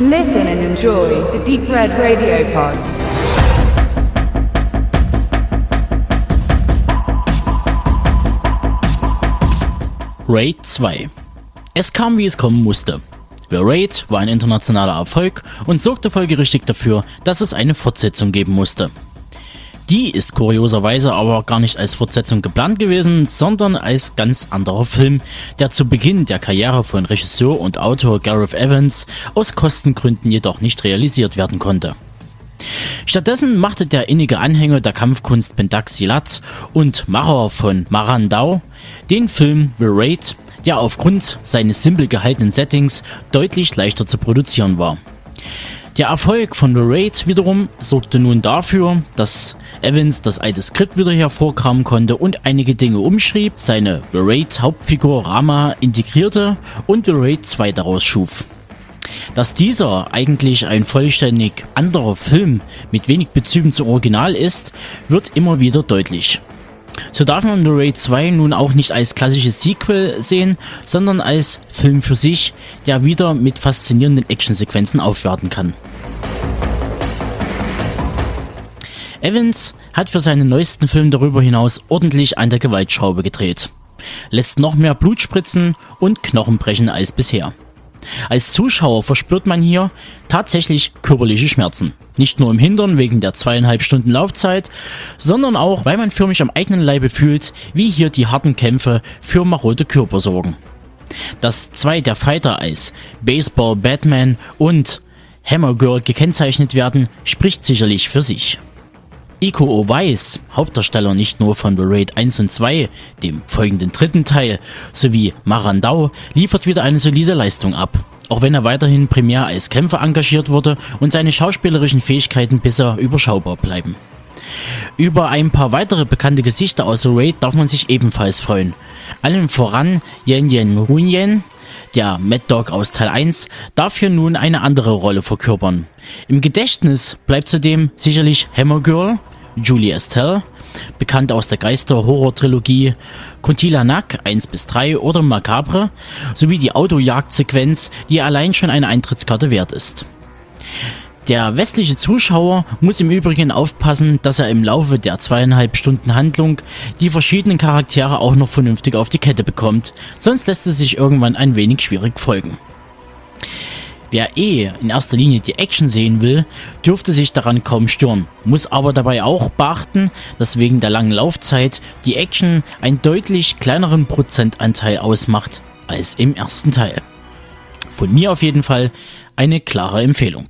Listen and enjoy the Deep Red Radio Pod. Raid 2. Es kam, wie es kommen musste. The Raid war ein internationaler Erfolg und sorgte folgerichtig dafür, dass es eine Fortsetzung geben musste. Die ist kurioserweise aber gar nicht als Fortsetzung geplant gewesen, sondern als ganz anderer Film, der zu Beginn der Karriere von Regisseur und Autor Gareth Evans aus Kostengründen jedoch nicht realisiert werden konnte. Stattdessen machte der innige Anhänger der Kampfkunst Pendak Silat und Macher von Marandau den Film The Raid, der aufgrund seines simpel gehaltenen Settings deutlich leichter zu produzieren war. Der Erfolg von The Raid wiederum sorgte nun dafür, dass Evans das alte Skript wieder hervorkramen konnte und einige Dinge umschrieb, seine The Raid Hauptfigur Rama integrierte und The Raid 2 daraus schuf. Dass dieser eigentlich ein vollständig anderer Film mit wenig Bezügen zum Original ist, wird immer wieder deutlich. So darf man The Raid 2 nun auch nicht als klassisches Sequel sehen, sondern als Film für sich, der wieder mit faszinierenden Actionsequenzen aufwerten kann. Evans hat für seinen neuesten Film darüber hinaus ordentlich an der Gewaltschraube gedreht. Lässt noch mehr Blut spritzen und Knochen brechen als bisher. Als Zuschauer verspürt man hier tatsächlich körperliche Schmerzen. Nicht nur im Hintern wegen der zweieinhalb Stunden Laufzeit, sondern auch, weil man förmlich am eigenen Leibe fühlt, wie hier die harten Kämpfe für marode Körper sorgen. Dass zwei der Fighter als Baseball Batman und Hammer Girl gekennzeichnet werden, spricht sicherlich für sich. Iko Owais, Hauptdarsteller nicht nur von The Raid 1 und 2, dem folgenden dritten Teil, sowie Marandau, liefert wieder eine solide Leistung ab. Auch wenn er weiterhin primär als Kämpfer engagiert wurde und seine schauspielerischen Fähigkeiten bisher überschaubar bleiben. Über ein paar weitere bekannte Gesichter aus The Raid darf man sich ebenfalls freuen. Allen voran Yen Yen Runyen, der Mad Dog aus Teil 1 darf hier nun eine andere Rolle verkörpern. Im Gedächtnis bleibt zudem sicherlich Hammer Girl, Julie Estelle, bekannt aus der Geister-Horror-Trilogie Kuntila Nak 1 bis 3 oder Macabre, sowie die Autojagdsequenz, die allein schon eine Eintrittskarte wert ist. Der westliche Zuschauer muss im Übrigen aufpassen, dass er im Laufe der zweieinhalb Stunden Handlung die verschiedenen Charaktere auch noch vernünftig auf die Kette bekommt, sonst lässt es sich irgendwann ein wenig schwierig folgen. Wer eh in erster Linie die Action sehen will, dürfte sich daran kaum stören, muss aber dabei auch beachten, dass wegen der langen Laufzeit die Action einen deutlich kleineren Prozentanteil ausmacht als im ersten Teil. Von mir auf jeden Fall eine klare Empfehlung.